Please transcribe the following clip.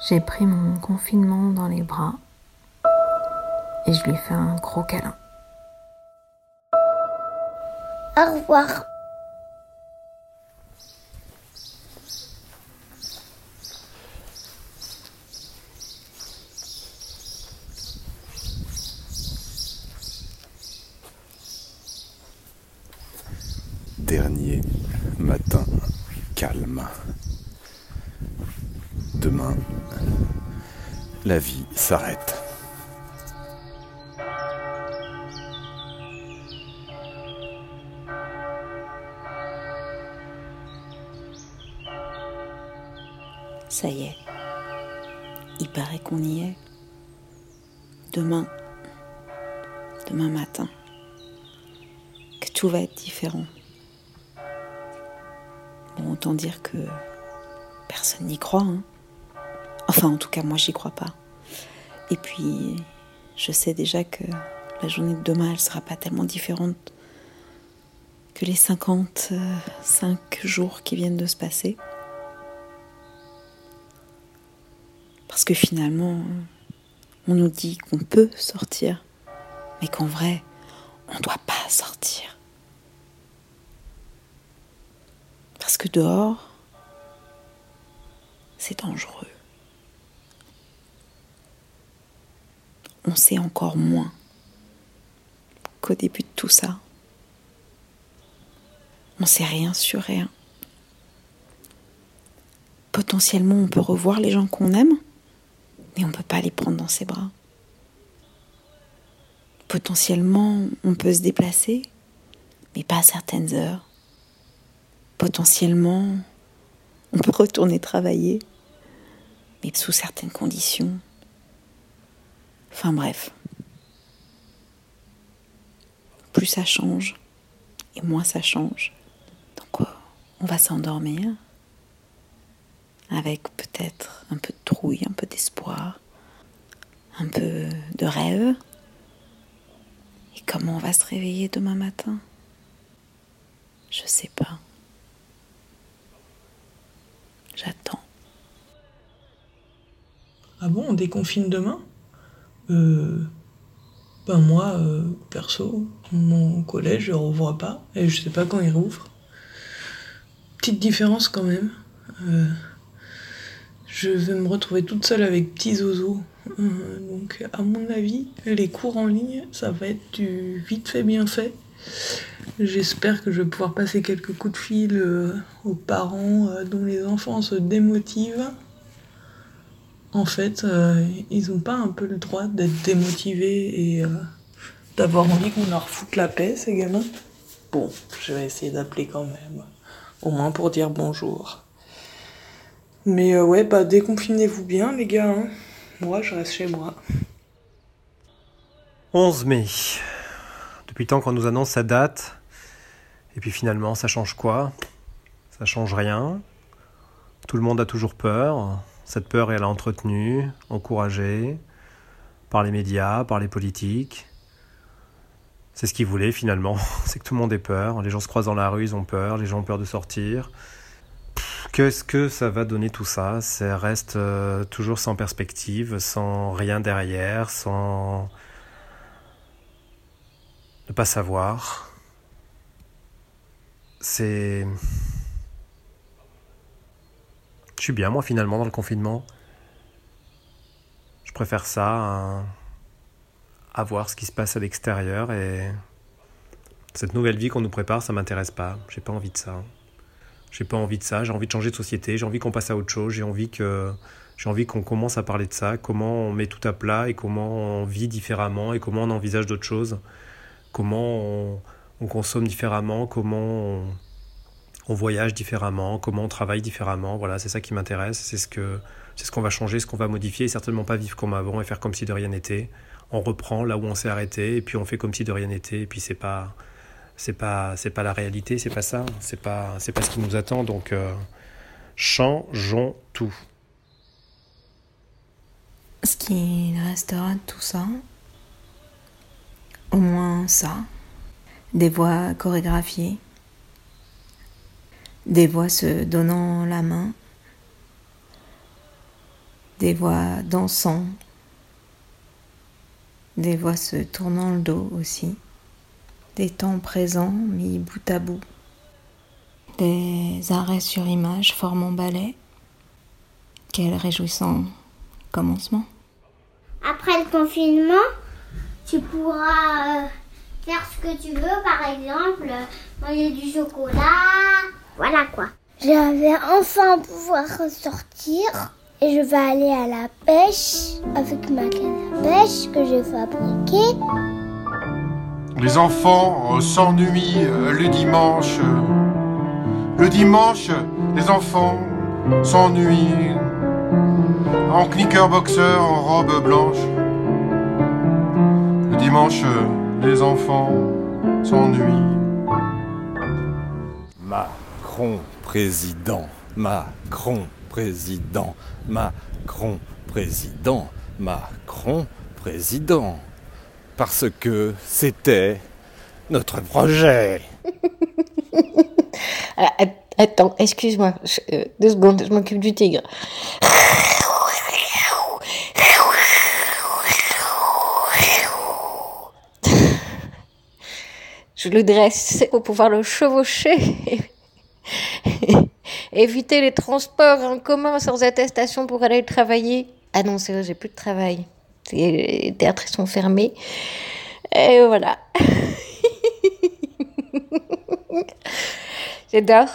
J'ai pris mon confinement dans les bras et je lui ai fait un gros câlin. Au revoir. Dernier matin calme. Demain, la vie s'arrête. Ça y est. Il paraît qu'on y est. Demain. Demain matin. Que tout va être différent. Bon, autant dire que personne n'y croit. Hein. Enfin, en tout cas, moi, j'y crois pas. Et puis, je sais déjà que la journée de demain, elle sera pas tellement différente que les 55 jours qui viennent de se passer. Parce que finalement, on nous dit qu'on peut sortir, mais qu'en vrai, on ne doit pas sortir. Parce que dehors, c'est dangereux. On sait encore moins qu'au début de tout ça. On sait rien sur rien. Potentiellement, on peut revoir les gens qu'on aime mais on ne peut pas les prendre dans ses bras. Potentiellement, on peut se déplacer, mais pas à certaines heures. Potentiellement, on peut retourner travailler, mais sous certaines conditions. Enfin bref. Plus ça change, et moins ça change. Donc on va s'endormir avec peut-être un peu de trouille, un peu d'espoir, un peu de rêve. Et comment on va se réveiller demain matin? Je sais pas. J'attends. Ah bon, on déconfine demain? Euh, Ben moi, euh, perso, mon collège, je ne revois pas et je sais pas quand il rouvre. Petite différence quand même. Euh, je vais me retrouver toute seule avec petits. Euh, donc, à mon avis, les cours en ligne, ça va être du vite fait, bien fait. J'espère que je vais pouvoir passer quelques coups de fil aux parents dont les enfants se démotivent. En fait, ils n'ont pas un peu le droit d'être démotivés et d'avoir envie qu'on leur foute la paix, ces gamins. Bon, je vais essayer d'appeler quand même. Au moins pour dire bonjour. Mais euh, ouais, bah déconfinez-vous bien, les gars. Hein. Moi, je reste chez moi. 11 mai. Depuis temps qu'on nous annonce sa date. Et puis finalement, ça change quoi? Ça change rien. Tout le monde a toujours peur. Cette peur, elle est entretenue, encouragée par les médias, par les politiques. C'est ce qu'ils voulaient finalement, c'est que tout le monde ait peur. Les gens se croisent dans la rue, ils ont peur, les gens ont peur de sortir. Qu'est-ce que ça va donner tout ça? Ça reste euh, toujours sans perspective, sans rien derrière, sans ne pas savoir. C'est... Suis bien moi finalement dans le confinement. Je préfère ça à, voir ce qui se passe à l'extérieur et cette nouvelle vie qu'on nous prépare, ça m'intéresse pas. J'ai pas envie de ça. J'ai pas envie de ça, j'ai envie de changer de société, j'ai envie qu'on passe à autre chose, j'ai envie que j'ai envie qu'on commence à parler de ça, comment on met tout à plat et comment on vit différemment et comment on envisage d'autres choses, comment on, consomme différemment, comment on, voyage différemment, comment on travaille différemment. Voilà, c'est ça qui m'intéresse, c'est ce que c'est ce qu'on va changer, ce qu'on va modifier, et certainement pas vivre comme avant et faire comme si de rien n'était. On reprend là où on s'est arrêté et puis on fait comme si de rien n'était et puis c'est pas c'est pas c'est pas la réalité, c'est pas ça, c'est pas c'est pas ce qui nous attend. Donc euh, changeons tout. Ce qui restera de tout ça, au moins ça, des voix chorégraphiées, des voix se donnant la main, des voix dansant, des voix se tournant le dos aussi, des temps présents mis bout à bout, des arrêts sur image formant ballet. Quel réjouissant commencement. Après le confinement, tu pourras euh, faire ce que tu veux, par exemple, manger du chocolat. Voilà quoi. Je vais enfin pouvoir sortir et je vais aller à la pêche avec ma canne à pêche que j'ai fabriquée. Les enfants euh, s'ennuient euh, le dimanche. Le dimanche, les enfants s'ennuient en clicker boxer, en robe blanche. Le dimanche, les enfants s'ennuient. Macron président, Macron président, Macron président, Macron président. Parce que c'était notre projet. Att- Attends, excuse-moi, euh, deux secondes, je m'occupe du tigre. Je le dresse pour pouvoir le chevaucher. Éviter les transports en commun sans attestation pour aller travailler. Ah non, c'est j'ai plus de travail. Les théâtres sont fermés. Et voilà. J'adore.